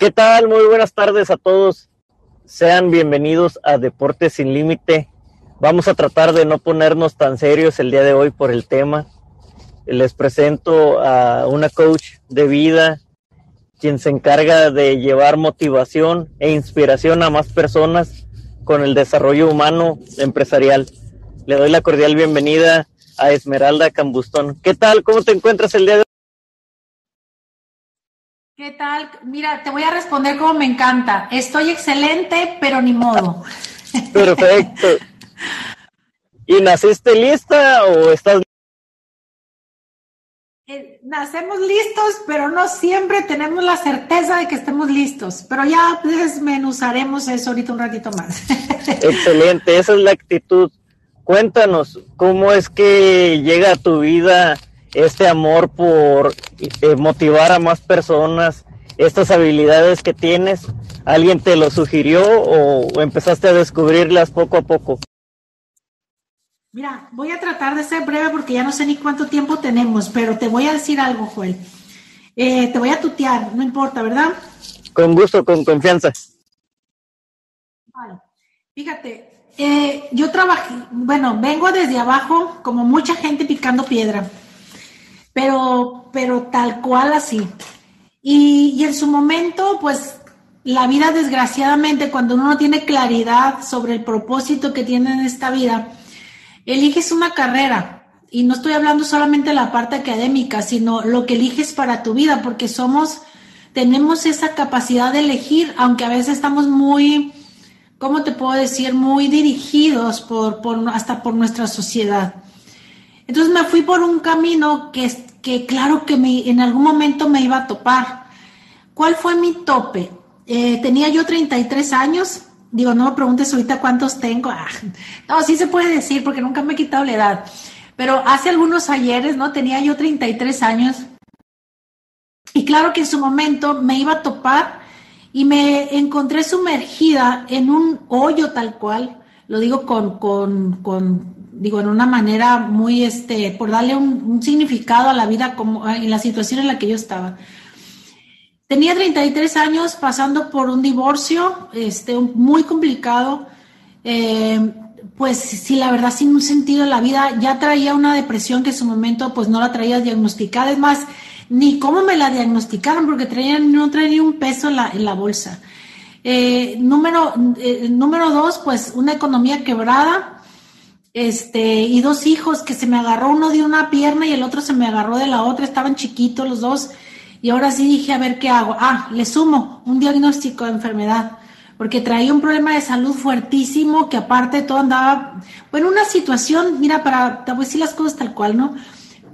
¿Qué tal? Muy buenas tardes a todos. Sean bienvenidos a Deportes sin Límite. Vamos a tratar de no ponernos tan serios el día de hoy por el tema. Les presento a una coach de vida, quien se encarga de llevar motivación e inspiración a más personas con el desarrollo humano empresarial. Le doy la cordial bienvenida a Esmeralda Cambustón. ¿Qué tal? ¿Cómo te encuentras el día de hoy? ¿Qué tal? Mira, te voy a responder como me encanta. Estoy excelente, pero ni modo. Perfecto. ¿Y naciste lista o estás eh, nacemos listos, pero no siempre tenemos la certeza de que estemos listos. Pero ya desmenuzaremos eso ahorita un ratito más. Excelente, esa es la actitud. Cuéntanos, ¿cómo es que llega a tu vida este amor por eh, motivar a más personas, estas habilidades que tienes? ¿Alguien te lo sugirió o empezaste a descubrirlas poco a poco? Mira, voy a tratar de ser breve porque ya no sé ni cuánto tiempo tenemos, pero te voy a decir algo, Joel. Eh, te voy a tutear, no importa, ¿verdad? Con gusto, con confianza. Vale. Fíjate, eh, yo trabajé, bueno, vengo desde abajo, como mucha gente picando piedra, pero, pero tal cual así. Y, en su momento, pues la vida, desgraciadamente, cuando uno no tiene claridad sobre el propósito que tiene en esta vida, eliges una carrera y no estoy hablando solamente de la parte académica, sino lo que eliges para tu vida, porque somos, tenemos esa capacidad de elegir, aunque a veces estamos muy, ¿cómo te puedo decir? Muy dirigidos por, por hasta por nuestra sociedad. Entonces me fui por un camino que, que claro que me, en algún momento me iba a topar. ¿Cuál fue mi tope? Eh, tenía yo 33 años, Digo, no me preguntes ahorita cuántos tengo. Ah, no, sí se puede decir porque nunca me he quitado la edad. Pero hace algunos ayeres, ¿no? Tenía yo 33 años. Y claro que en su momento me iba a topar y me encontré sumergida en un hoyo tal cual. Lo digo con, con, con digo, en una manera muy, este, por darle un, significado a la vida como en la situación en la que yo estaba Tenía 33 años pasando por un divorcio este, muy complicado. Eh, pues sí, la verdad, sin un sentido en la vida, ya traía una depresión que en su momento pues no la traía diagnosticada. Es más, ni cómo me la diagnosticaron, porque traía, no traía ni un peso en la, en la bolsa. Eh, número, eh, número dos, pues una economía quebrada, este, y dos hijos que se me agarró uno de una pierna y el otro se me agarró de la otra, estaban chiquitos los dos. Y ahora sí dije, a ver qué hago. Ah, le sumo un diagnóstico de enfermedad, porque traía un problema de salud fuertísimo, que aparte todo andaba, bueno, una situación, mira, para, te voy a decir las cosas tal cual, ¿no?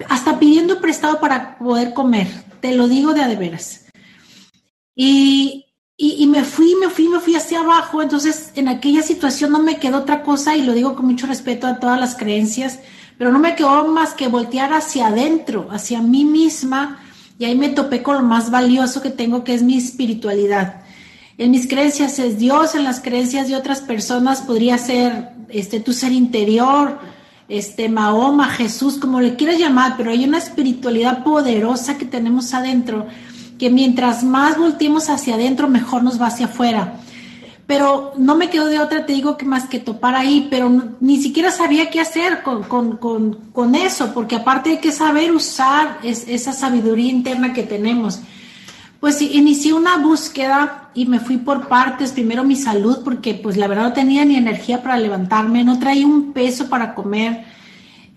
Hasta pidiendo prestado para poder comer, te lo digo de a de veras. Y, y, me fui, me fui, me fui hacia abajo, entonces en aquella situación no me quedó otra cosa, y lo digo con mucho respeto a todas las creencias, pero no me quedó más que voltear hacia adentro, hacia mí misma, y ahí me topé con lo más valioso que tengo, que es mi espiritualidad. En mis creencias es Dios, en las creencias de otras personas podría ser este, tu ser interior, este, Mahoma, Jesús, como le quieras llamar, pero hay una espiritualidad poderosa que tenemos adentro, que mientras más volteemos hacia adentro, mejor nos va hacia afuera pero no me quedo de otra, te digo que más que topar ahí, pero ni siquiera sabía qué hacer con, con, con, con eso, porque aparte hay que saber usar esa sabiduría interna que tenemos. Pues inicié una búsqueda y me fui por partes, primero mi salud, porque pues la verdad no tenía ni energía para levantarme, no traía un peso para comer,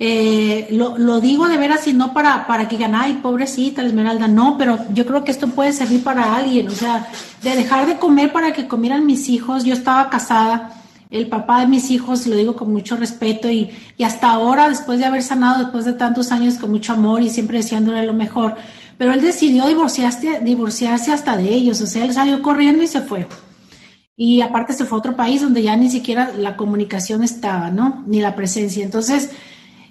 eh, lo, lo, digo de veras y no para, para que digan, ay, pobrecita Esmeralda, no, pero yo creo que esto puede servir para alguien, o sea, de dejar de comer para que comieran mis hijos, yo estaba casada, el papá de mis hijos, lo digo con mucho respeto y, y hasta ahora, después de haber sanado, después de tantos años con mucho amor y siempre deseándole lo mejor, pero él decidió divorciarse, divorciarse hasta de ellos, o sea, él salió corriendo y se fue. Y aparte se fue a otro país donde ya ni siquiera la comunicación estaba, ¿no? Ni la presencia. Entonces,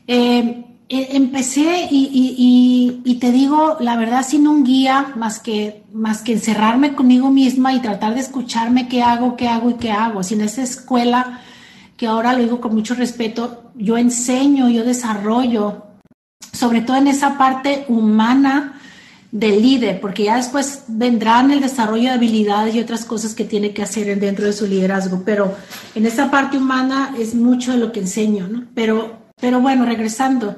eh, eh, empecé y, te digo, la verdad, sin un guía, más que, más que encerrarme conmigo misma y tratar de escucharme qué hago, qué hago y qué hago. Sin esa escuela, que ahora lo digo con mucho respeto, yo enseño, yo desarrollo, sobre todo en esa parte humana del líder, porque ya después vendrán el desarrollo de habilidades y otras cosas que tiene que hacer dentro de su liderazgo, pero en esa parte humana es mucho de lo que enseño, ¿no? Pero, pero bueno, regresando,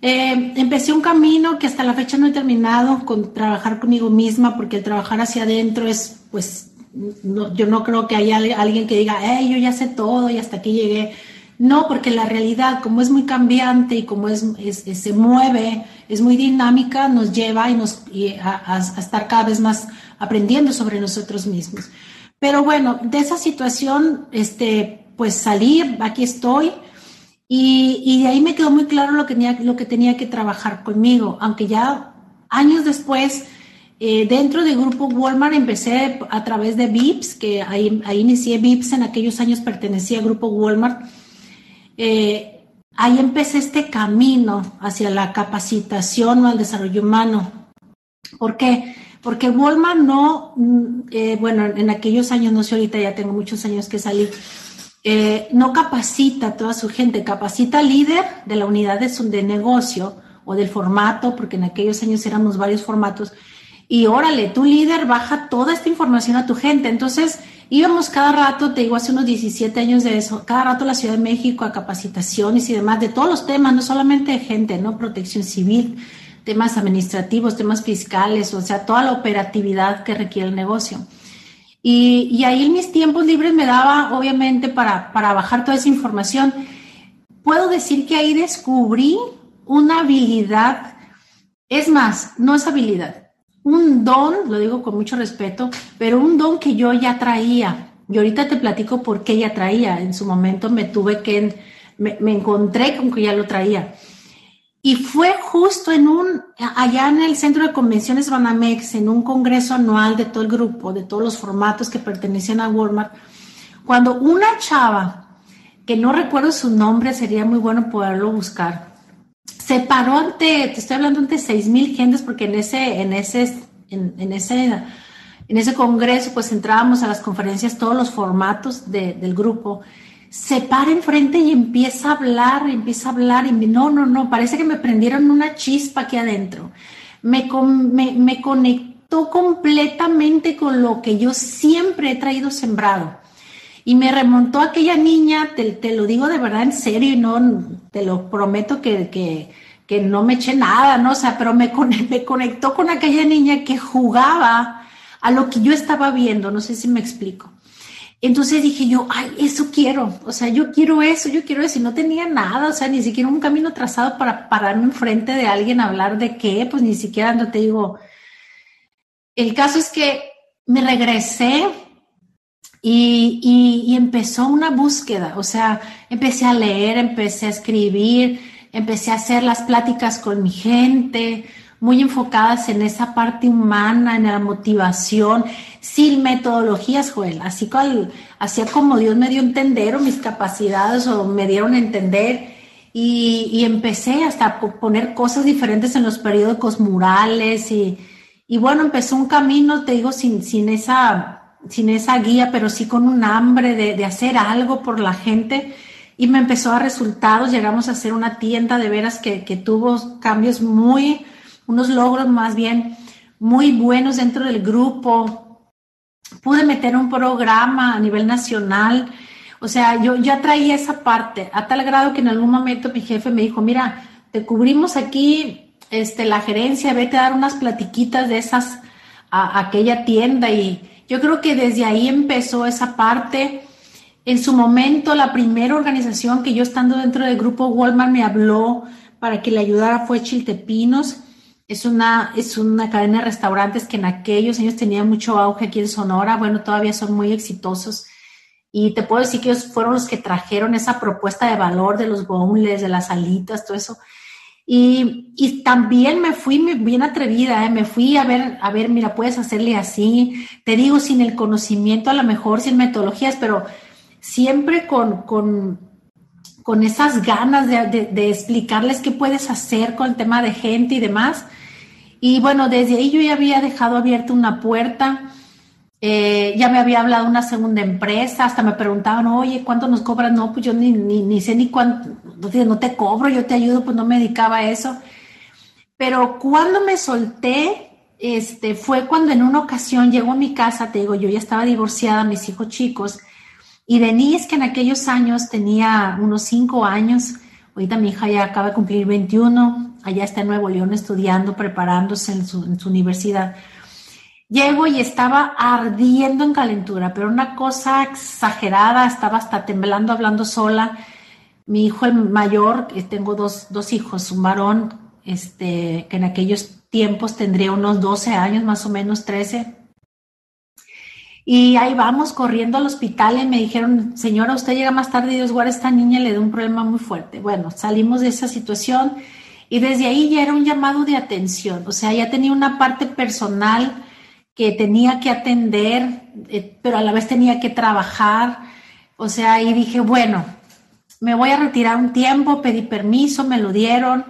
eh, empecé un camino que hasta la fecha no he terminado con trabajar conmigo misma, porque el trabajar hacia adentro es, pues, yo no creo que haya alguien que diga, hey, yo ya sé todo y hasta aquí llegué no, porque la realidad, como es muy cambiante y como es, se mueve, es muy dinámica, nos lleva y nos, a, estar cada vez más aprendiendo sobre nosotros mismos. Pero bueno, de esa situación, este, pues salí, aquí estoy, y, de ahí me quedó muy claro lo que, tenía, lo que tenía que trabajar conmigo, aunque ya años después, eh, dentro del grupo Walmart empecé a través de VIPS, que ahí, ahí inicié VIPS, en aquellos años pertenecía al grupo Walmart, eh, ahí empecé este camino hacia la capacitación o al desarrollo humano. ¿Por qué? Porque Walmart no, mm, eh, bueno, en aquellos años, no sé, ahorita ya tengo muchos años que salí, eh, no capacita a toda su gente, capacita al líder de la unidad de, de negocio o del formato, porque en aquellos años éramos varios formatos, y órale, tu líder baja toda esta información a tu gente. Entonces, íbamos cada rato, te digo, hace unos 17 años de eso, cada rato a la Ciudad de México a capacitaciones y demás, de todos los temas, no solamente de gente, ¿no? Protección civil, temas administrativos, temas fiscales, o sea, toda la operatividad que requiere el negocio. Y, ahí en mis tiempos libres me daba, obviamente, para, para bajar toda esa información. Puedo decir que ahí descubrí una habilidad, es más, no es habilidad, un don, lo digo con mucho respeto, pero un don que yo ya traía. Y ahorita te platico por qué ya traía. En su momento me tuve que, me, encontré con que ya lo traía. Y fue justo en un, allá en el Centro de Convenciones Banamex, en un congreso anual de todo el grupo, de todos los formatos que pertenecían a Walmart, cuando una chava, que no recuerdo su nombre, sería muy bueno poderlo buscar, se paró ante, te estoy hablando ante seis mil gentes, porque en ese, en ese, en, ese, en ese congreso, pues entrábamos a las conferencias, todos los formatos del grupo. Se para enfrente y empieza a hablar, empieza a hablar, y no, no, no, parece que me prendieron una chispa aquí adentro. Me, me, conectó completamente con lo que yo siempre he traído sembrado. Y me remontó aquella niña, te, lo digo de verdad en serio y no, te lo prometo que, que, no me eché nada, ¿no? O sea, pero me, me conectó con aquella niña que jugaba a lo que yo estaba viendo, no sé si me explico. Entonces dije yo, ay, eso quiero, o sea, yo quiero eso, yo quiero eso, y no tenía nada, o sea, ni siquiera un camino trazado para pararme enfrente de alguien hablar de qué, pues ni siquiera no te digo. El caso es que me regresé y, empezó una búsqueda, o sea, empecé a leer, empecé a escribir, empecé a hacer las pláticas con mi gente, muy enfocadas en esa parte humana, en la motivación, sin metodologías, Joel, así cual, hacía como Dios me dio a entender o mis capacidades o me dieron a entender. Y, y empecé hasta a poner cosas diferentes en los periódicos murales y, y bueno, empezó un camino, te digo, sin, sin esa sin esa guía, pero sí con un hambre de, hacer algo por la gente. Y me empezó a resultados, llegamos a hacer una tienda de veras que, tuvo cambios muy, unos logros más bien muy buenos dentro del grupo. Pude meter un programa a nivel nacional. O sea, yo ya traía esa parte, a tal grado que en algún momento mi jefe me dijo, mira, te cubrimos aquí este, la gerencia, vete a dar unas platiquitas de esas a aquella tienda y, yo creo que desde ahí empezó esa parte. En su momento, la primera organización que yo estando dentro del grupo Walmart me habló para que le ayudara fue Chiltepinos. Es una, es una cadena de restaurantes que en aquellos años tenía mucho auge aquí en Sonora. Bueno, todavía son muy exitosos. Y te puedo decir que ellos fueron los que trajeron esa propuesta de valor de los boneless, de las alitas, todo eso. Y, y, también me fui bien atrevida, ¿eh? me fui a ver, a ver, mira, puedes hacerle así, te digo, sin el conocimiento, a lo mejor sin metodologías, pero siempre con, con, con esas ganas de, explicarles qué puedes hacer con el tema de gente y demás. Y bueno, desde ahí yo ya había dejado abierta una puerta eh, ya me había hablado una segunda empresa, hasta me preguntaban, oye, ¿cuánto nos cobran? No, pues yo ni, ni, sé ni cuánto, no te, cobro, yo te ayudo, pues no me dedicaba a eso. Pero cuando me solté este, fue cuando en una ocasión llegó a mi casa, te digo, yo ya estaba divorciada, mis hijos chicos, y Denise, que en aquellos años tenía unos cinco años, ahorita mi hija ya acaba de cumplir 21, allá está en Nuevo León estudiando, preparándose en su, universidad. Llego y estaba ardiendo en calentura, pero una cosa exagerada, estaba hasta temblando, hablando sola. Mi hijo el mayor, tengo dos, dos hijos, un varón, este, que en aquellos tiempos tendría unos 12 años, más o menos 13. Y ahí vamos corriendo al hospital y me dijeron, señora, usted llega más tarde y Dios guarda, esta niña le da un problema muy fuerte. Bueno, salimos de esa situación y desde ahí ya era un llamado de atención, o sea, ya tenía una parte personal que tenía que atender, eh, pero a la vez tenía que trabajar, o sea, y dije, bueno, me voy a retirar un tiempo, pedí permiso, me lo dieron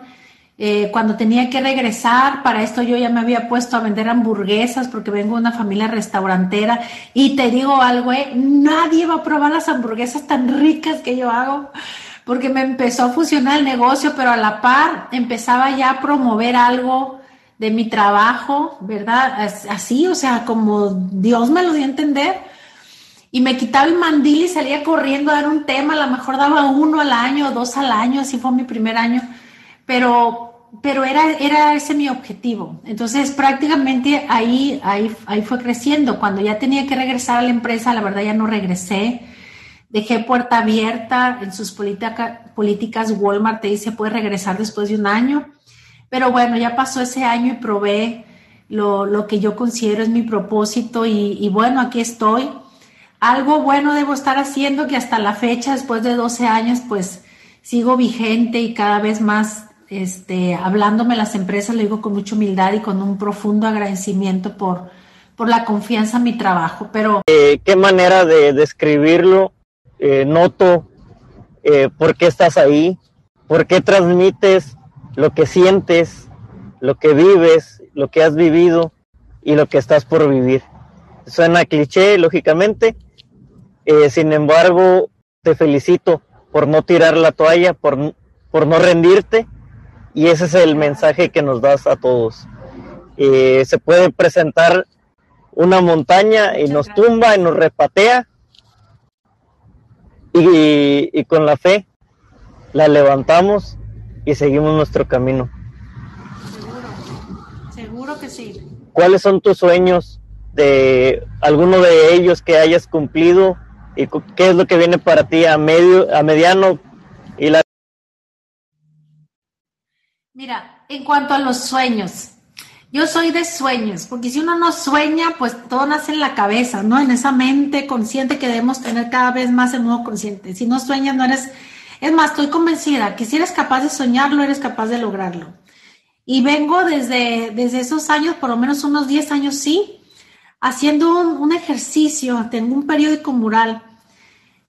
eh, cuando tenía que regresar, para esto yo ya me había puesto a vender hamburguesas porque vengo de una familia restaurantera y te digo algo, eh, nadie va a probar las hamburguesas tan ricas que yo hago porque me empezó a fusionar el negocio, pero a la par empezaba ya a promover algo de mi trabajo, ¿verdad? Así, o sea, como Dios me lo dio a entender. Y me quitaba el mandil y salía corriendo a dar un tema, a lo mejor daba uno al año, dos al año, así fue mi primer año. Pero pero era, era ese mi objetivo. Entonces, prácticamente ahí, ahí, ahí fue creciendo. Cuando ya tenía que regresar a la empresa, la verdad ya no regresé. Dejé puerta abierta en sus políticas. Walmart te dice, puede regresar después de un año. Pero bueno, ya pasó ese año y probé lo, lo que yo considero es mi propósito y, y bueno, aquí estoy. Algo bueno debo estar haciendo que hasta la fecha, después de 12 años, pues sigo vigente y cada vez más este, hablándome las empresas, lo digo con mucha humildad y con un profundo agradecimiento por, por la confianza en mi trabajo. Pero eh, qué manera de describirlo. Eh, noto eh, por qué estás ahí, por qué transmites lo que sientes, lo que vives, lo que has vivido y lo que estás por vivir. Suena cliché, lógicamente. sin embargo, te felicito por no tirar la toalla, por, por no rendirte y ese es el mensaje que nos das a todos. Eh, se puede presentar una montaña y nos tumba y nos repatea y, con la fe la levantamos y seguimos nuestro camino. Seguro, seguro que sí. ¿Cuáles son tus sueños de alguno de ellos que hayas cumplido y qué es lo que viene para ti a medio, a mediano y la Mira, en cuanto a los sueños, yo soy de sueños, porque si uno no sueña, pues todo nace en la cabeza, ¿no? En esa mente consciente que debemos tener cada vez más en modo consciente. Si no sueñas, no eres... Es más, estoy convencida que si eres capaz de soñarlo, eres capaz de lograrlo. Y vengo desde, desde esos años, por lo menos unos 10 años, sí, haciendo un, un ejercicio. Tengo un periódico mural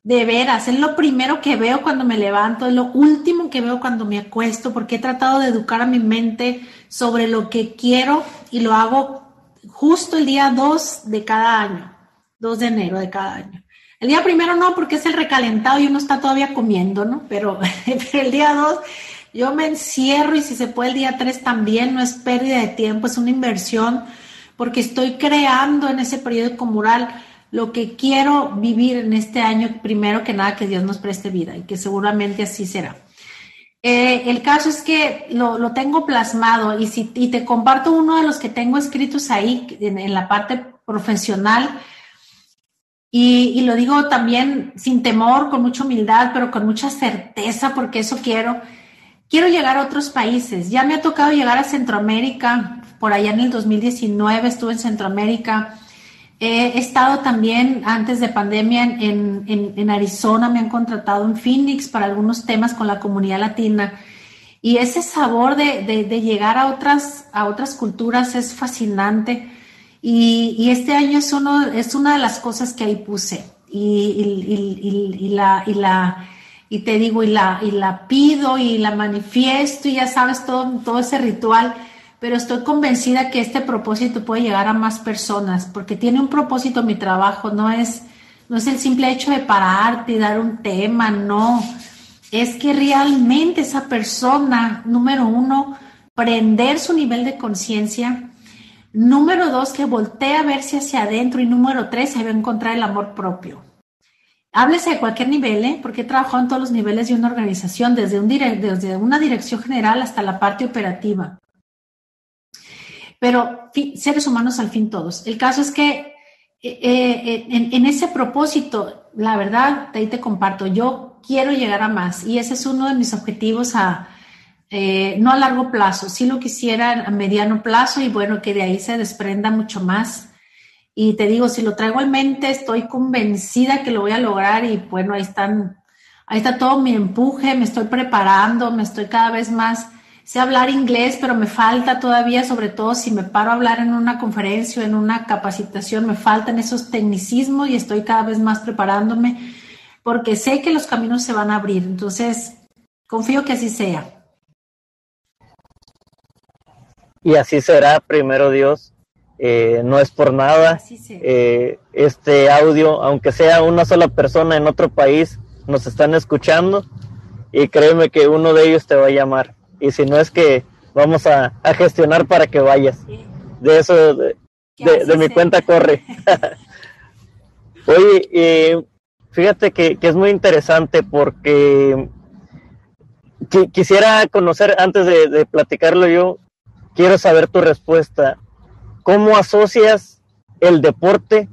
de veras, es lo primero que veo cuando me levanto, es lo último que veo cuando me acuesto, porque he tratado de educar a mi mente sobre lo que quiero y lo hago justo el día 2 de cada año, 2 de enero de cada año. El día primero no, porque es el recalentado y uno está todavía comiendo, ¿no? Pero, el día 2 yo me encierro y si se puede el día 3 también, no es pérdida de tiempo, es una inversión, porque estoy creando en ese periódico mural lo que quiero vivir en este año, primero que nada, que Dios nos preste vida y que seguramente así será. Eh, el caso es que lo, tengo plasmado y, si, te comparto uno de los que tengo escritos ahí en, la parte profesional y, y, lo digo también sin temor, con mucha humildad, pero con mucha certeza porque eso quiero. Quiero llegar a otros países. Ya me ha tocado llegar a Centroamérica. Por allá en el 2019 estuve en Centroamérica He estado también antes de pandemia en, Arizona, me han contratado en Phoenix para algunos temas con la comunidad latina. Y ese sabor de, llegar a otras, a otras culturas es fascinante. Y, este año es, uno, es una de las cosas que ahí puse. Y, la, y, la, y te digo, y la, y la pido y la manifiesto y ya sabes todo, todo ese ritual pero estoy convencida que este propósito puede llegar a más personas, porque tiene un propósito mi trabajo, no es, no es el simple hecho de pararte y dar un tema, no, es que realmente esa persona, número uno, prender su nivel de conciencia, Número dos, que voltee a verse hacia adentro. Y número tres, se va a encontrar el amor propio. Háblese de cualquier nivel, ¿eh? porque he trabajado en todos los niveles de una organización, desde, un desde una dirección general hasta la parte operativa. Pero seres humanos al fin todos. El caso es que eh, eh, en, ese propósito, la verdad, ahí te comparto, yo quiero llegar a más y ese es uno de mis objetivos a, eh, no a largo plazo, sí lo quisiera a mediano plazo y bueno, que de ahí se desprenda mucho más. Y te digo, si lo traigo en mente, estoy convencida que lo voy a lograr y bueno, ahí están, ahí está todo mi empuje, me estoy preparando, me estoy cada vez más, sé hablar inglés, pero me falta todavía, sobre todo si me paro a hablar en una conferencia o en una capacitación, me faltan esos tecnicismos y estoy cada vez más preparándome porque sé que los caminos se van a abrir. Entonces, confío que así sea y así será, primero Dios. Eh, no es por nada. Eh, este audio, aunque sea una sola persona en otro país, nos están escuchando y créeme que uno de ellos te va a llamar. Y si no es que vamos a, gestionar para que vayas. De eso, de, mi cuenta corre. Oye, eh, fíjate que, es muy interesante porque quisiera conocer, antes de platicarlo yo, quiero saber tu respuesta. ¿Cómo asocias el deporte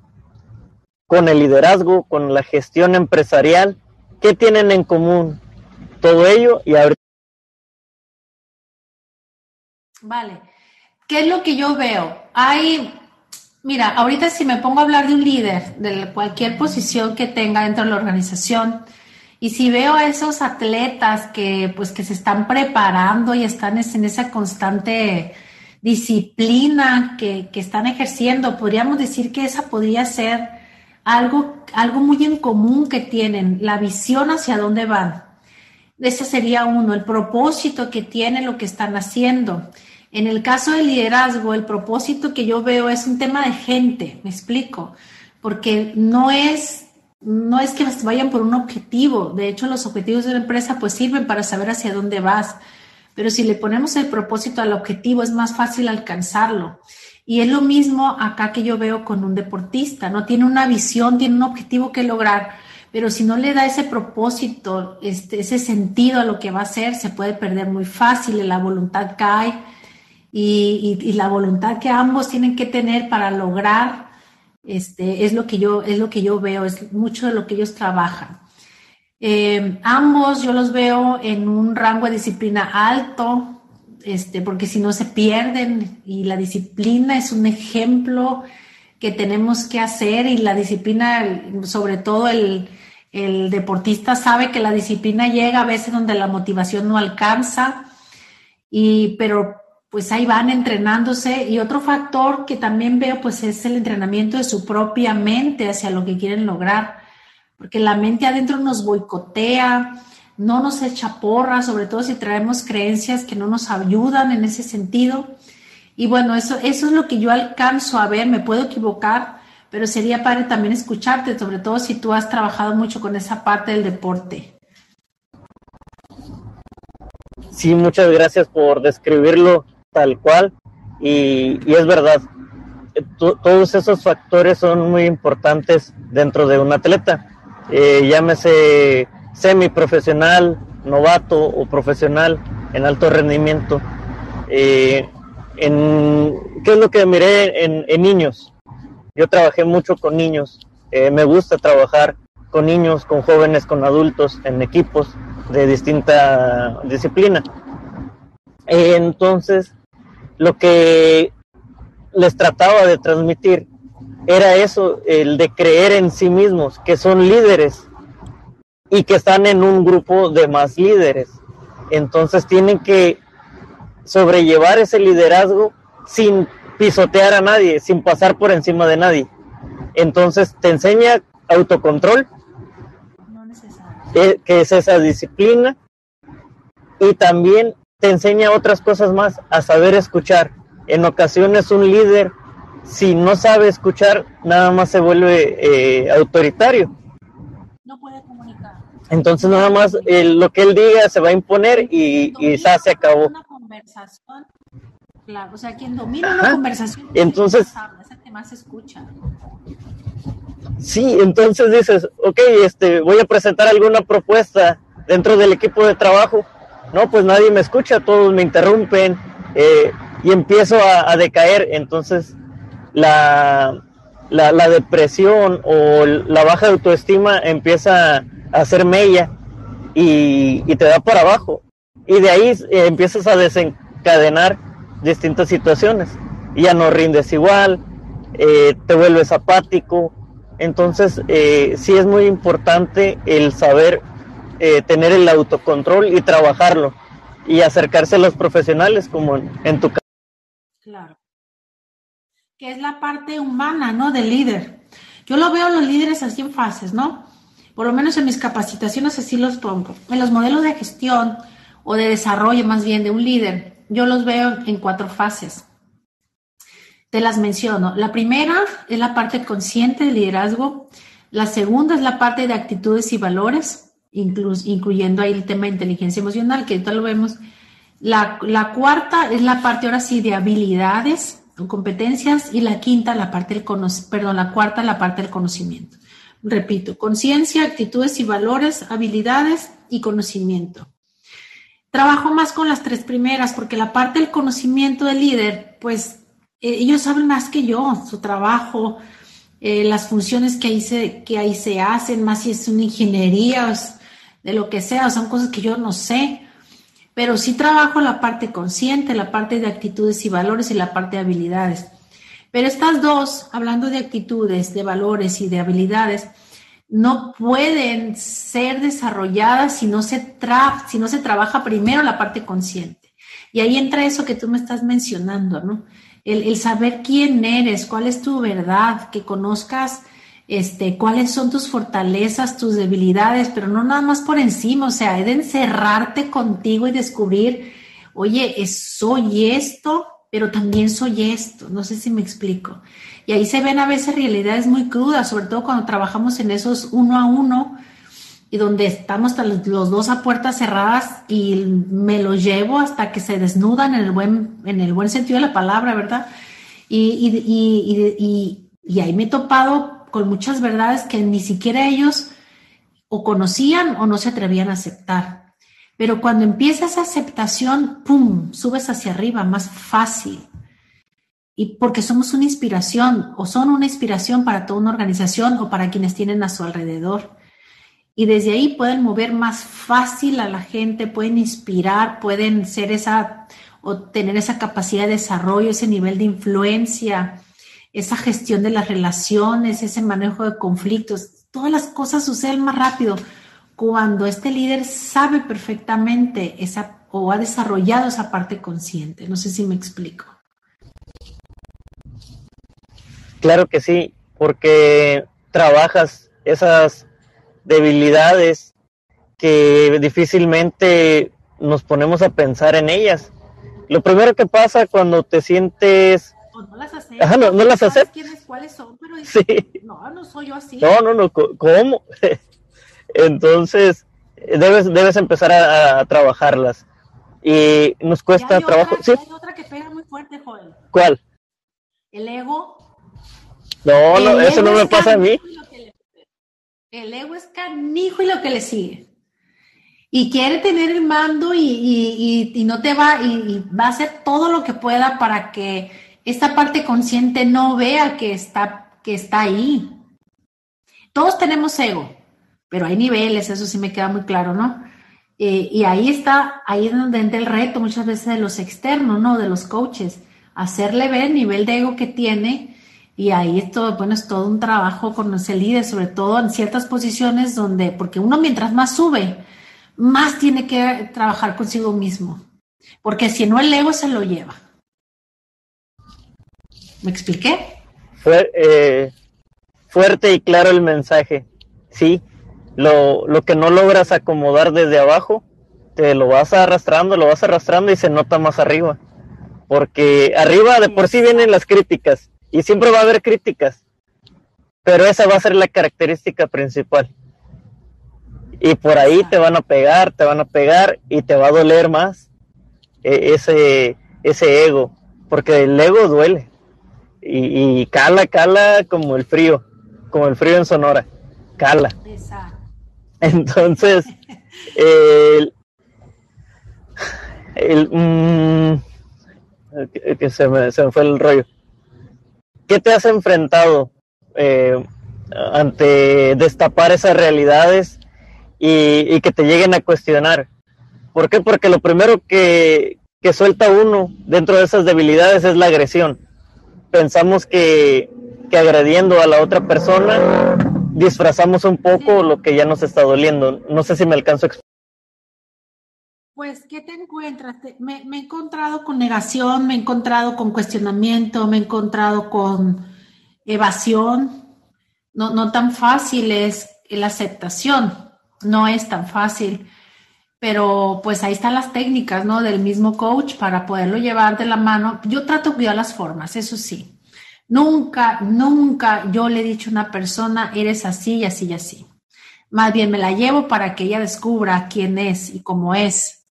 con el liderazgo, con la gestión empresarial? ¿Qué tienen en común todo ello? Y ahorita... Vale. ¿Qué es lo que yo veo? Hay, mira, ahorita si me pongo a hablar de un líder, de cualquier posición que tenga dentro de la organización, y si veo a esos atletas que pues que se están preparando y están en esa constante disciplina que, están ejerciendo, podríamos decir que esa podría ser algo, algo muy en común que tienen, la visión hacia dónde van. Ese sería uno, el propósito que tienen lo que están haciendo. En el caso del liderazgo, el propósito que yo veo es un tema de gente, me explico, porque no es no es que vayan por un objetivo, de hecho los objetivos de la empresa pues sirven para saber hacia dónde vas, pero si le ponemos el propósito al objetivo es más fácil alcanzarlo. Y es lo mismo acá que yo veo con un deportista, ¿no? Tiene una visión, tiene un objetivo que lograr, pero si no le da ese propósito, este, ese sentido a lo que va a hacer, se puede perder muy fácil, la voluntad cae y, la voluntad que ambos tienen que tener para lograr este, es, lo que yo, es lo que yo veo, es mucho de lo que ellos trabajan. Eh, ambos yo los veo en un rango de disciplina alto, este, porque si no se pierden y la disciplina es un ejemplo que tenemos que hacer y la disciplina, sobre todo el, el deportista sabe que la disciplina llega a veces donde la motivación no alcanza, y, pero pues ahí van entrenándose. Y otro factor que también veo, pues es el entrenamiento de su propia mente hacia lo que quieren lograr, porque la mente adentro nos boicotea, no nos echa porra, sobre todo si traemos creencias que no nos ayudan en ese sentido. Y bueno, eso, eso es lo que yo alcanzo a ver, me puedo equivocar, pero sería padre también escucharte, sobre todo si tú has trabajado mucho con esa parte del deporte. Sí, muchas gracias por describirlo tal cual y, es verdad, todos esos factores son muy importantes dentro de un atleta, eh, llámese semiprofesional, novato o profesional en alto rendimiento. Eh, en, ¿Qué es lo que miré en, niños? Yo trabajé mucho con niños, eh, me gusta trabajar con niños, con jóvenes, con adultos, en equipos de distinta disciplina. entonces, lo que les trataba de transmitir era eso, el de creer en sí mismos, que son líderes y que están en un grupo de más líderes. Entonces tienen que sobrellevar ese liderazgo sin pisotear a nadie, sin pasar por encima de nadie. Entonces te enseña autocontrol, eh, que es esa disciplina, y también te enseña otras cosas más, a saber escuchar. En ocasiones un líder, si no sabe escuchar, nada más se vuelve eh, autoritario. No puede comunicar. Entonces nada más lo que él diga se va a imponer y, y ya se acabó. Claro, o sea, quien domina una conversación entonces, es el que más escucha. Sí, entonces dices, ok, este, voy a presentar alguna propuesta dentro del equipo de trabajo. No, pues nadie me escucha, todos me interrumpen eh, y empiezo a, decaer. Entonces, la, la, depresión o la baja autoestima empieza a hacer mella y, y te da para abajo. Y de ahí eh, empiezas a desencadenar distintas situaciones. ya no rindes igual, eh, te vuelves apático. Entonces, sí es muy importante el saber eh, tener el autocontrol y trabajarlo y acercarse a los profesionales como en, tu caso. Claro. Que es la parte humana, ¿no? Del líder. Yo lo veo los líderes así en fases, ¿no? Por lo menos en mis capacitaciones así los pongo. En los modelos de gestión o de desarrollo más bien de un líder, yo los veo en cuatro fases. Te las menciono. La primera es la parte consciente del liderazgo. La segunda es la parte de actitudes y valores, incluyendo ahí el tema de inteligencia emocional, que ahorita lo vemos. La, la, cuarta es la parte ahora sí de habilidades o competencias y la quinta la parte del perdón, la cuarta la parte del conocimiento. Repito, conciencia, actitudes y valores, habilidades y conocimiento. Trabajo más con las tres primeras porque la parte del conocimiento del líder, pues eh, ellos saben más que yo, su trabajo, eh, las funciones que ahí, se, que ahí se hacen, más si es una ingeniería, de lo que sea, son cosas que yo no sé. Pero sí trabajo la parte consciente, la parte de actitudes y valores y la parte de habilidades. Pero estas dos, hablando de actitudes, de valores y de habilidades, no pueden ser desarrolladas si no se, si no se trabaja primero la parte consciente. Y ahí entra eso que tú me estás mencionando, ¿no? El, saber quién eres, cuál es tu verdad, que conozcas este, cuáles son tus fortalezas, tus debilidades, pero no nada más por encima, o sea, he de encerrarte contigo y descubrir, oye, soy esto, pero también soy esto, no sé si me explico. Y ahí se ven a veces realidades muy crudas, sobre todo cuando trabajamos en esos uno a uno y donde estamos los dos a puertas cerradas y me los llevo hasta que se desnudan en el buen, en el buen sentido de la palabra, ¿verdad? Y, y, y ahí me he topado con muchas verdades que ni siquiera ellos o conocían o no se atrevían a aceptar. Pero cuando empieza esa aceptación, ¡pum!, subes hacia arriba, más fácil y porque somos una inspiración o son una inspiración para toda una organización o para quienes tienen a su alrededor. Y desde ahí pueden mover más fácil a la gente, pueden inspirar, pueden ser esa o tener esa capacidad de desarrollo, ese nivel de influencia, esa gestión de las relaciones, ese manejo de conflictos. Todas las cosas suceden más rápido cuando este líder sabe perfectamente esa o ha desarrollado esa parte consciente. No sé si me explico. Claro que sí, porque trabajas esas debilidades que difícilmente nos ponemos a pensar en ellas. Lo primero que pasa cuando te sientes... no las aceptas. Ajá, no, las aceptas. ¿Quiénes, cuáles son? Pero sí. No, no soy yo así. No, no, no, ¿cómo? Entonces, debes, debes empezar a, trabajarlas. Y nos cuesta trabajo. ¿Sí? Hay otra que pega muy fuerte, Joel. ¿Cuál? El ego no, no, eso no me pasa a mí. El ego es canijo y lo que le sigue. Y quiere tener el mando y, no te va, y, va a hacer todo lo que pueda para que esta parte consciente no vea que está, que está ahí. Todos tenemos ego, pero hay niveles, eso sí me queda muy claro, ¿no? Eh, y ahí está, ahí es donde entra el reto muchas veces de los externos, ¿no? De los coaches, hacerle ver el nivel de ego que tiene y ahí esto, bueno, es todo un trabajo con ese líder, sobre todo en ciertas posiciones donde, porque uno mientras más sube, más tiene que trabajar consigo mismo. Porque si no, el ego se lo lleva. ¿Me expliqué? Eh, fuerte y claro el mensaje. Sí, lo, lo que no logras acomodar desde abajo, te lo vas arrastrando, lo vas arrastrando y se nota más arriba. Porque arriba de por sí vienen las críticas y siempre va a haber críticas, pero esa va a ser la característica principal. Y por ahí te van a pegar, te van a pegar y te va a doler más e, ese, ese ego. porque el ego duele. Y, y, cala, cala como el frío, como el frío en Sonora. Cala. Exacto. Entonces, el, el mm, que, se, me, se me fue el rollo. ¿Qué te has enfrentado eh, ante destapar esas realidades y, y, que te lleguen a cuestionar? ¿Por qué? Porque lo primero que, que suelta uno dentro de esas debilidades es la agresión. Pensamos que, que agrediendo a la otra persona disfrazamos un poco lo que ya nos está doliendo. No sé si me alcanzo a explicar. Pues, ¿qué te encuentras? Me, me, he encontrado con negación, me he encontrado con cuestionamiento, me he encontrado con evasión. No, no tan fácil es la aceptación, no es tan fácil pero pues ahí están las técnicas, ¿no? Del mismo coach para poderlo llevar de la mano. Yo trato de cuidar las formas, eso sí. Nunca, nunca yo le he dicho a una persona, eres así y así y así. Más bien me la llevo para que ella descubra quién es y cómo es,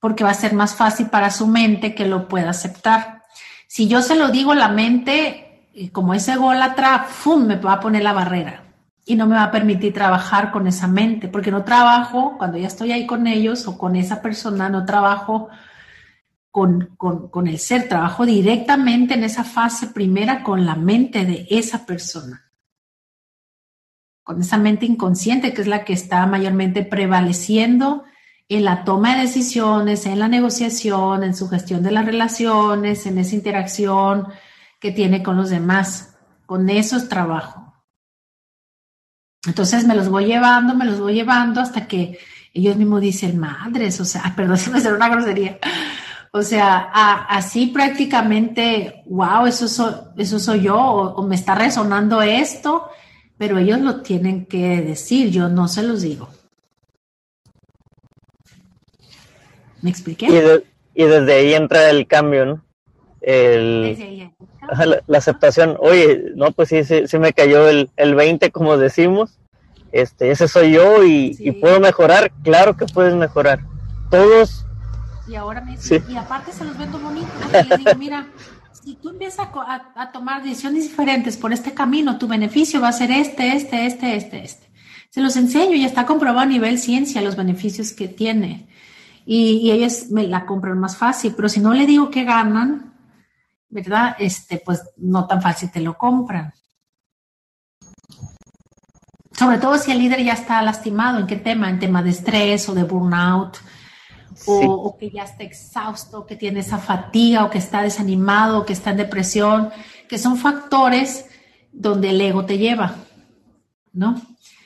porque va a ser más fácil para su mente que lo pueda aceptar. Si yo se lo digo, la mente, como es ególatra, ¡fum! me va a poner la barrera y no me va a permitir trabajar con esa mente, porque no trabajo, cuando ya estoy ahí con ellos o con esa persona, no trabajo con, con, el ser, trabajo directamente en esa fase primera con la mente de esa persona, con esa mente inconsciente que es la que está mayormente prevaleciendo en la toma de decisiones, en la negociación, en su gestión de las relaciones, en esa interacción que tiene con los demás. Con eso es trabajo. Entonces me los voy llevando, me los voy llevando hasta que ellos mismos dicen, madres, o sea, perdón si me será una grosería. O sea, así prácticamente, wow, eso, soy, eso soy yo, o, me está resonando esto, pero ellos lo tienen que decir, yo no se los digo. ¿Me expliqué? Y, desde ahí entra el cambio, ¿no? El, la, aceptación, oye, no, pues sí, sí, me cayó el, el 20, como decimos, este, ese soy yo y, puedo mejorar, claro que puedes mejorar. Todos. Y ahora me dicen, y aparte se los vendo bonito, les digo, mira, si tú empiezas a, a, tomar decisiones diferentes por este camino, tu beneficio va a ser este, este, este, este, este. Se los enseño y está comprobado a nivel ciencia los beneficios que tiene. Y, y ellos me la compran más fácil, pero si no le digo que ganan, ¿verdad? Este, pues no tan fácil te lo compran. Sobre todo si el líder ya está lastimado, ¿en qué tema? En tema de estrés o de burnout, o, que ya está exhausto, que tiene esa fatiga, o que está desanimado, o que está en depresión, que son factores donde el ego te lleva, ¿no?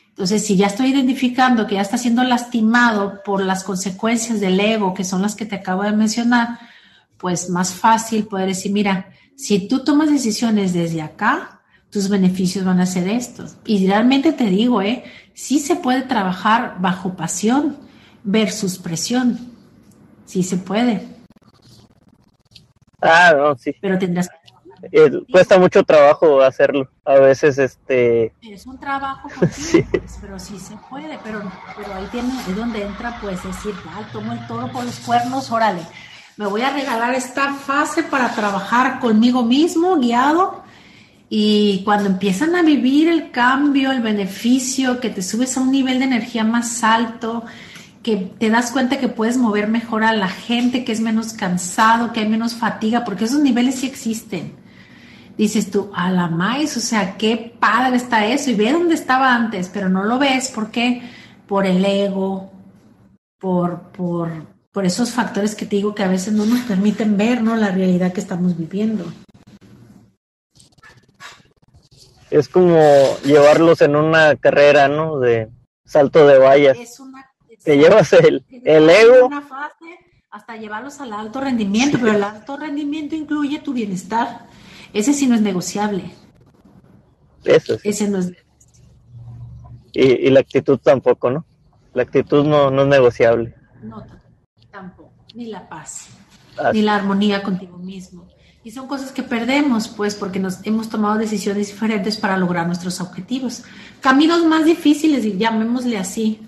Entonces, si ya estoy identificando que ya está siendo lastimado por las consecuencias del ego, que son las que te acabo de mencionar, pues más fácil poder decir, mira, si tú tomas decisiones desde acá, tus beneficios van a ser estos. Y realmente te digo, ¿eh? Sí se puede trabajar bajo pasión versus presión. Sí se puede. Ah, no, sí. Pero tendrás que eh, cuesta mucho trabajo hacerlo. A veces, este. Es un trabajo sí. Pues, pero sí se puede. Pero, pero ahí tiene, es donde entra, pues, decir, ah, tomo el toro por los cuernos, órale me voy a regalar esta fase para trabajar conmigo mismo, guiado. Y cuando empiezan a vivir el cambio, el beneficio, que te subes a un nivel de energía más alto, que te das cuenta que puedes mover mejor a la gente, que es menos cansado, que hay menos fatiga, porque esos niveles sí existen. Dices tú, a la maíz, o sea, qué padre está eso, y ve dónde estaba antes, pero no lo ves, ¿por qué? Por el ego, por, por, por esos factores que te digo que a veces no nos permiten ver ¿no? la realidad que estamos viviendo. Es como llevarlos en una carrera, ¿no? De salto de vallas. Es una, te llevas el, el ego. Una fase hasta llevarlos al alto rendimiento, pero el alto rendimiento incluye tu bienestar. Ese sí no es negociable. Eso sí. Ese no es. Y, y la actitud tampoco, ¿no? La actitud no, no es negociable. No, tampoco, ni la paz, ni la armonía contigo mismo. Y son cosas que perdemos, pues, porque nos hemos tomado decisiones diferentes para lograr nuestros objetivos. Caminos más difíciles, y llamémosle así.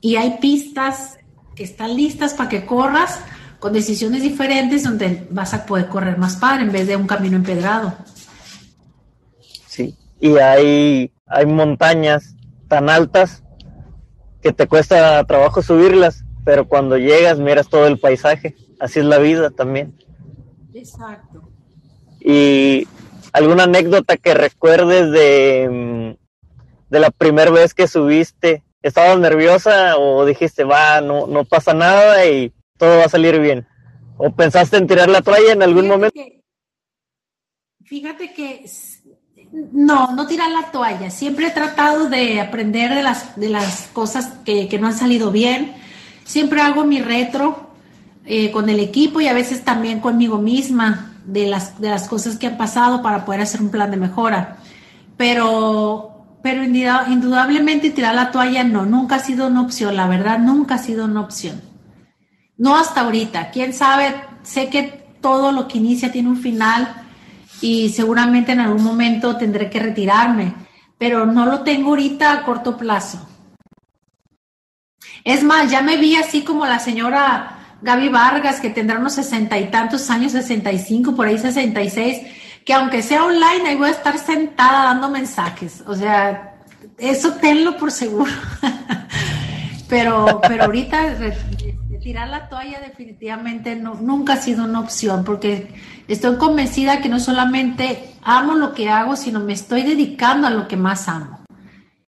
Y hay pistas que están listas para que corras con decisiones diferentes donde vas a poder correr más padre en vez de un camino empedrado. Sí, y hay, hay montañas tan altas que te cuesta trabajo subirlas, pero cuando llegas miras todo el paisaje. Así es la vida también. Exacto. Y alguna anécdota que recuerdes de, mm, de la primera vez que subiste, ¿estabas nerviosa o dijiste, va, no, no pasa nada y todo va a salir bien? ¿O pensaste en tirar la toalla en algún momento? fíjate que no, no tirar la toalla. Siempre he tratado de aprender de las, de las cosas que, que no han salido bien. Siempre hago mi retro eh, con el equipo y a veces también conmigo misma de las, de las cosas que han pasado para poder hacer un plan de mejora. Pero, pero indudablemente tirar la toalla no, nunca ha sido una opción, la verdad, nunca ha sido una opción. No hasta ahorita. Quién sabe, sé que todo lo que inicia tiene un final y seguramente en algún momento tendré que retirarme, pero no lo tengo ahorita a corto plazo. Es más, ya me vi así como la señora Gaby Vargas, que tendrá unos sesenta y tantos años, sesenta y cinco, por ahí sesenta y seis, que aunque sea online, ahí voy a estar sentada dando mensajes. O sea, eso tenlo por seguro. pero, pero ahorita tirar la toalla definitivamente no, nunca ha sido una opción, porque estoy convencida que no solamente amo lo que hago, sino me estoy dedicando a lo que más amo.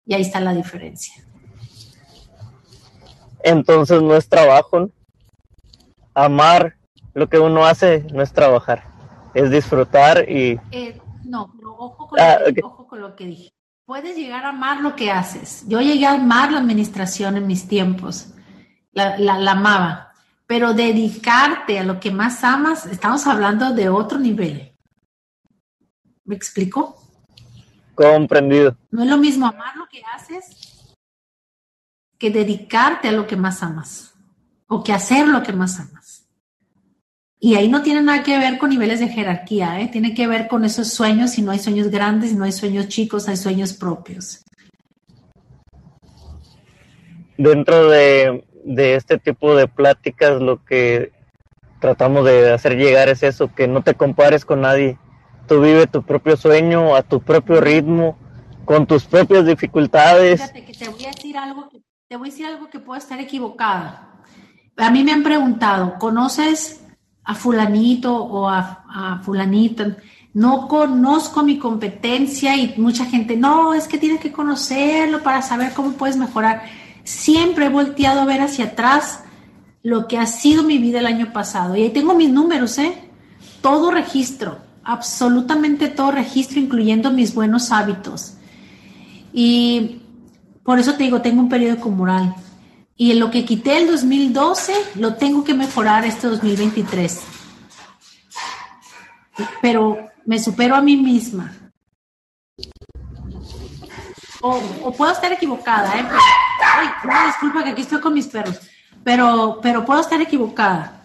Y ahí está la diferencia. Entonces no es trabajo, ¿no? amar lo que uno hace no es trabajar, es disfrutar y... Eh, no, pero ojo con, ah, lo que, ojo con lo que dije. Puedes llegar a amar lo que haces. Yo llegué a amar la administración en mis tiempos, la, la, amaba, pero dedicarte a lo que más amas, estamos hablando de otro nivel. ¿Me explico? Comprendido. No es lo mismo amar lo que haces que dedicarte a lo que más amas o que hacer lo que más amas. Y ahí no tiene nada que ver con niveles de jerarquía, ¿eh? tiene que ver con esos sueños, si no hay sueños grandes, si no hay sueños chicos, hay sueños propios. Dentro de, este tipo de pláticas lo que tratamos de hacer llegar es eso, que no te compares con nadie. Tú vive tu propio sueño a tu propio ritmo, con tus propias dificultades. Que te voy a decir algo, te voy a decir algo que puedo estar equivocada. A mí me han preguntado, ¿conoces a fulanito o a, a fulanita. No conozco mi competencia y mucha gente, no, es que tienes que conocerlo para saber cómo puedes mejorar. Siempre he volteado a ver hacia atrás lo que ha sido mi vida el año pasado. Y ahí tengo mis números, ¿eh? Todo registro, absolutamente todo registro, incluyendo mis buenos hábitos. Y por eso te digo, tengo un periódico mural. Y lo que quité el 2012, lo tengo que mejorar este 2023. Pero me supero a mí misma. O, puedo estar equivocada, ¿eh? Ay, disculpa que aquí estoy con mis perros. Pero, pero puedo estar equivocada.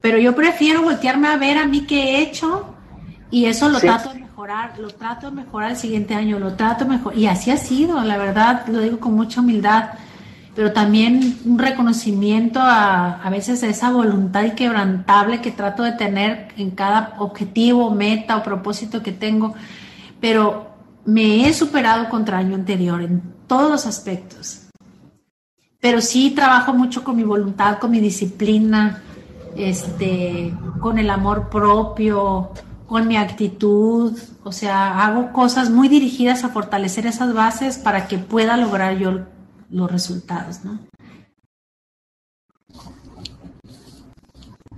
Pero yo prefiero voltearme a ver a mí qué he hecho y eso lo trato de mejorar, lo trato de mejorar el siguiente año, lo trato mejor. Y así ha sido, la verdad, lo digo con mucha humildad pero también un reconocimiento a, a veces a esa voluntad inquebrantable que trato de tener en cada objetivo, meta o propósito que tengo, pero me he superado contra el año anterior en todos los aspectos. Pero sí trabajo mucho con mi voluntad, con mi disciplina, este, con el amor propio, con mi actitud, o sea, hago cosas muy dirigidas a fortalecer esas bases para que pueda lograr yo los resultados, ¿no?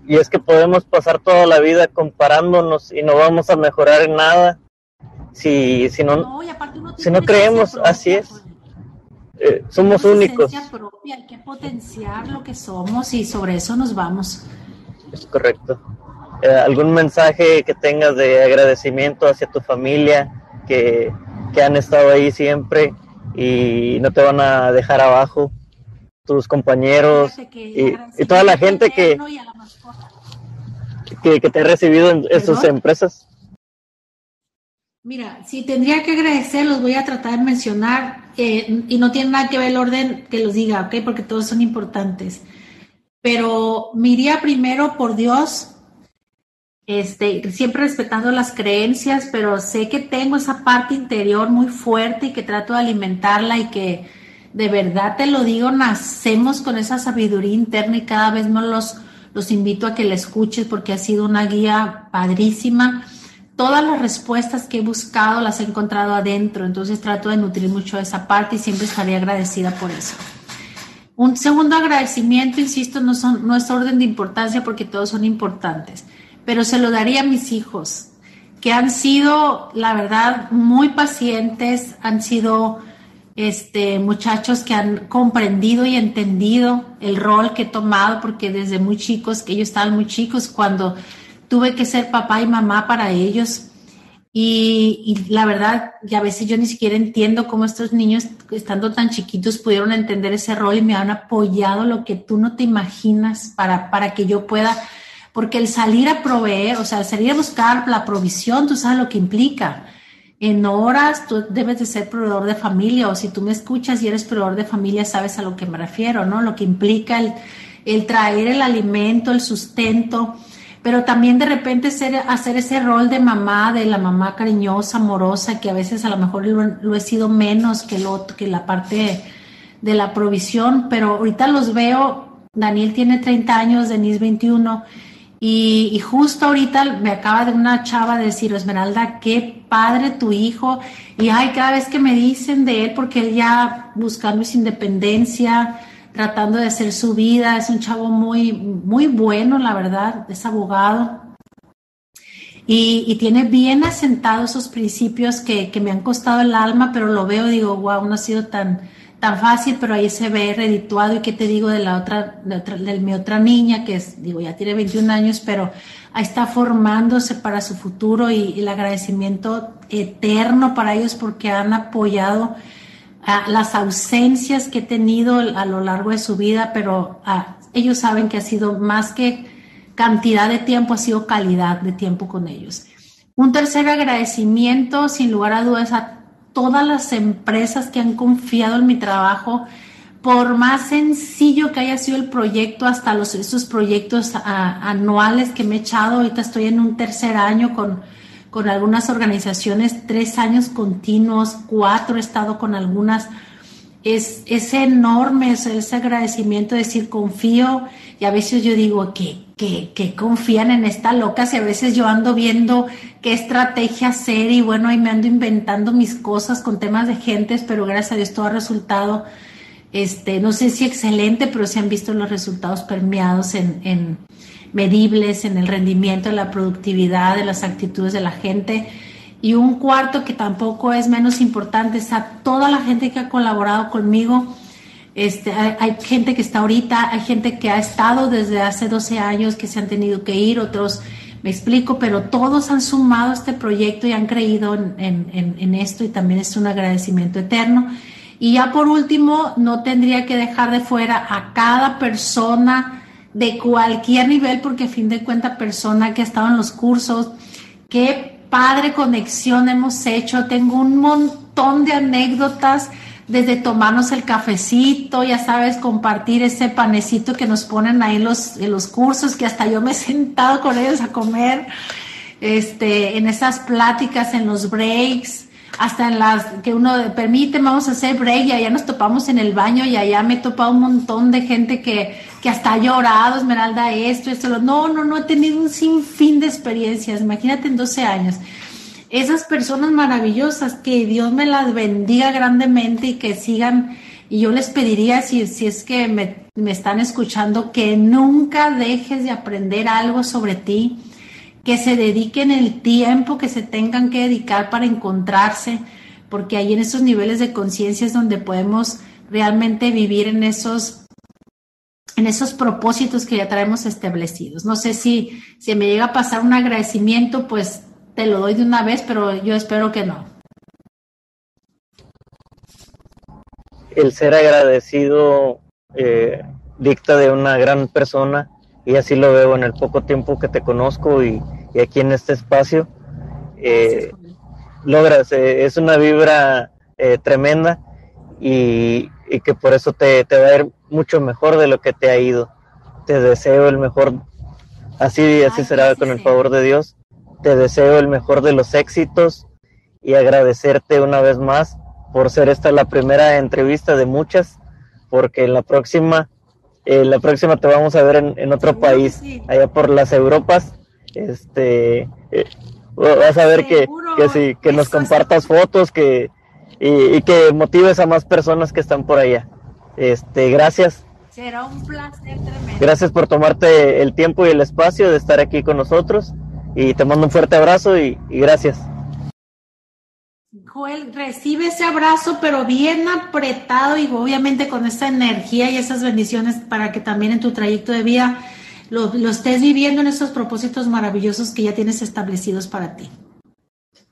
Y es que podemos pasar toda la vida comparándonos y no vamos a mejorar en nada si, si no, si no creemos, así es. Eh, somos únicos. Propia, hay que potenciar lo que somos y sobre eso nos vamos. Es correcto. Eh, ¿Algún mensaje que tengas de agradecimiento hacia tu familia que, que han estado ahí siempre y no te van a dejar abajo tus compañeros y, toda la gente que, que, te ha recibido en, sus empresas. Mira, si tendría que agradecer, los voy a tratar de mencionar eh, y no tiene nada que ver el orden que los diga, ¿ok? Porque todos son importantes. Pero me iría primero por Dios, este, siempre respetando las creencias, pero sé que tengo esa parte interior muy fuerte y que trato de alimentarla y que de verdad te lo digo, nacemos con esa sabiduría interna y cada vez más los, los invito a que la escuches porque ha sido una guía padrísima. Todas las respuestas que he buscado las he encontrado adentro, entonces trato de nutrir mucho esa parte y siempre estaré agradecida por eso. Un segundo agradecimiento, insisto, no, son, no es orden de importancia porque todos son importantes pero se lo daría a mis hijos, que han sido, la verdad, muy pacientes, han sido este, muchachos que han comprendido y entendido el rol que he tomado, porque desde muy chicos, que ellos estaban muy chicos, cuando tuve que ser papá y mamá para ellos. Y, y, la verdad, y a veces yo ni siquiera entiendo cómo estos niños, estando tan chiquitos, pudieron entender ese rol y me han apoyado lo que tú no te imaginas para, para que yo pueda porque el salir a proveer, o sea, el salir a buscar la provisión, tú sabes lo que implica. En horas tú debes de ser proveedor de familia, o si tú me escuchas y eres proveedor de familia, sabes a lo que me refiero, ¿no? Lo que implica el, traer el alimento, el sustento, pero también de repente ser, hacer ese rol de mamá, de la mamá cariñosa, amorosa, que a veces a lo mejor lo, he sido menos que, lo, que la parte de la provisión, pero ahorita los veo, Daniel tiene 30 años, Denise 21, y, justo ahorita me acaba de una chava decir, Esmeralda, qué padre tu hijo. Y ay, cada vez que me dicen de él, porque él ya buscando su independencia, tratando de hacer su vida, es un chavo muy, muy bueno, la verdad, es abogado. Y, y tiene bien asentados esos principios que, que, me han costado el alma, pero lo veo y digo, wow, no ha sido tan, tan fácil, pero ahí se ve redituado. ¿Y qué te digo de la otra, de, mi otra niña, que es, digo, ya tiene 21 años, pero ahí está formándose para su futuro y, el agradecimiento eterno para ellos porque han apoyado las ausencias que he tenido a lo largo de su vida, pero ellos saben que ha sido más que cantidad de tiempo, ha sido calidad de tiempo con ellos. Un tercer agradecimiento, sin lugar a dudas, a todas las empresas que han confiado en mi trabajo, por más sencillo que haya sido el proyecto, hasta los, esos proyectos anuales que me he echado, ahorita estoy en un tercer año con, con algunas organizaciones, tres años continuos, cuatro he estado con algunas. Es, es enorme ese, ese agradecimiento, decir confío y a veces yo digo que que, confían en esta loca, si a veces yo ando viendo qué estrategia hacer y bueno, ahí me ando inventando mis cosas con temas de gentes, pero gracias a Dios todo ha resultado, este, no sé si excelente, pero se han visto los resultados permeados en medibles, en el rendimiento, en la productividad, en las actitudes de la gente. Y un cuarto que tampoco es menos importante es a toda la gente que ha colaborado conmigo este, hay, gente que está ahorita, hay gente que ha estado desde hace 12 años que se han tenido que ir, otros me explico, pero todos han sumado este proyecto y han creído en, esto y también es un agradecimiento eterno. Y ya por último, no tendría que dejar de fuera a cada persona de cualquier nivel, porque a fin de cuentas, persona que ha estado en los cursos, qué padre conexión hemos hecho. Tengo un montón de anécdotas desde tomarnos el cafecito, ya sabes, compartir ese panecito que nos ponen ahí en los, en los cursos, que hasta yo me he sentado con ellos a comer, este, en esas pláticas, en los breaks, hasta en las que uno permite, vamos a hacer break y allá nos topamos en el baño y allá me he topado un montón de gente que, que hasta ha llorado, Esmeralda, esto, esto, no, no, no, he tenido un sinfín de experiencias, imagínate en 12 años esas personas maravillosas, que Dios me las bendiga grandemente y que sigan. Y yo les pediría, si, si es que me, me están escuchando, que nunca dejes de aprender algo sobre ti, que se dediquen el tiempo que se tengan que dedicar para encontrarse, porque ahí en esos niveles de conciencia es donde podemos realmente vivir en esos en esos propósitos que ya traemos establecidos. No sé si, si me llega a pasar un agradecimiento, pues te lo doy de una vez, pero yo espero que no. El ser agradecido eh, dicta de una gran persona y así lo veo en el poco tiempo que te conozco y, aquí en este espacio. Eh, logras. Eh, es una vibra eh, tremenda y, que por eso te, te, va a ir mucho mejor de lo que te ha ido. Te deseo el mejor, así, así será con el favor de Dios. Te deseo el mejor de los éxitos y agradecerte una vez más por ser esta la primera entrevista de muchas, porque en la próxima, eh, la próxima te vamos a ver en, otro país, allá por las Europas. Este, eh, vas a ver que, que, sí, que nos compartas fotos, que, y, que motives a más personas que están por allá. Este, gracias. Será un placer tremendo. Gracias por tomarte el tiempo y el espacio de estar aquí con nosotros y te mando un fuerte abrazo y, y gracias. Joel, recibe ese abrazo, pero bien apretado y obviamente con esa energía y esas bendiciones para que también en tu trayecto de vida lo, lo estés viviendo en esos propósitos maravillosos que ya tienes establecidos para ti.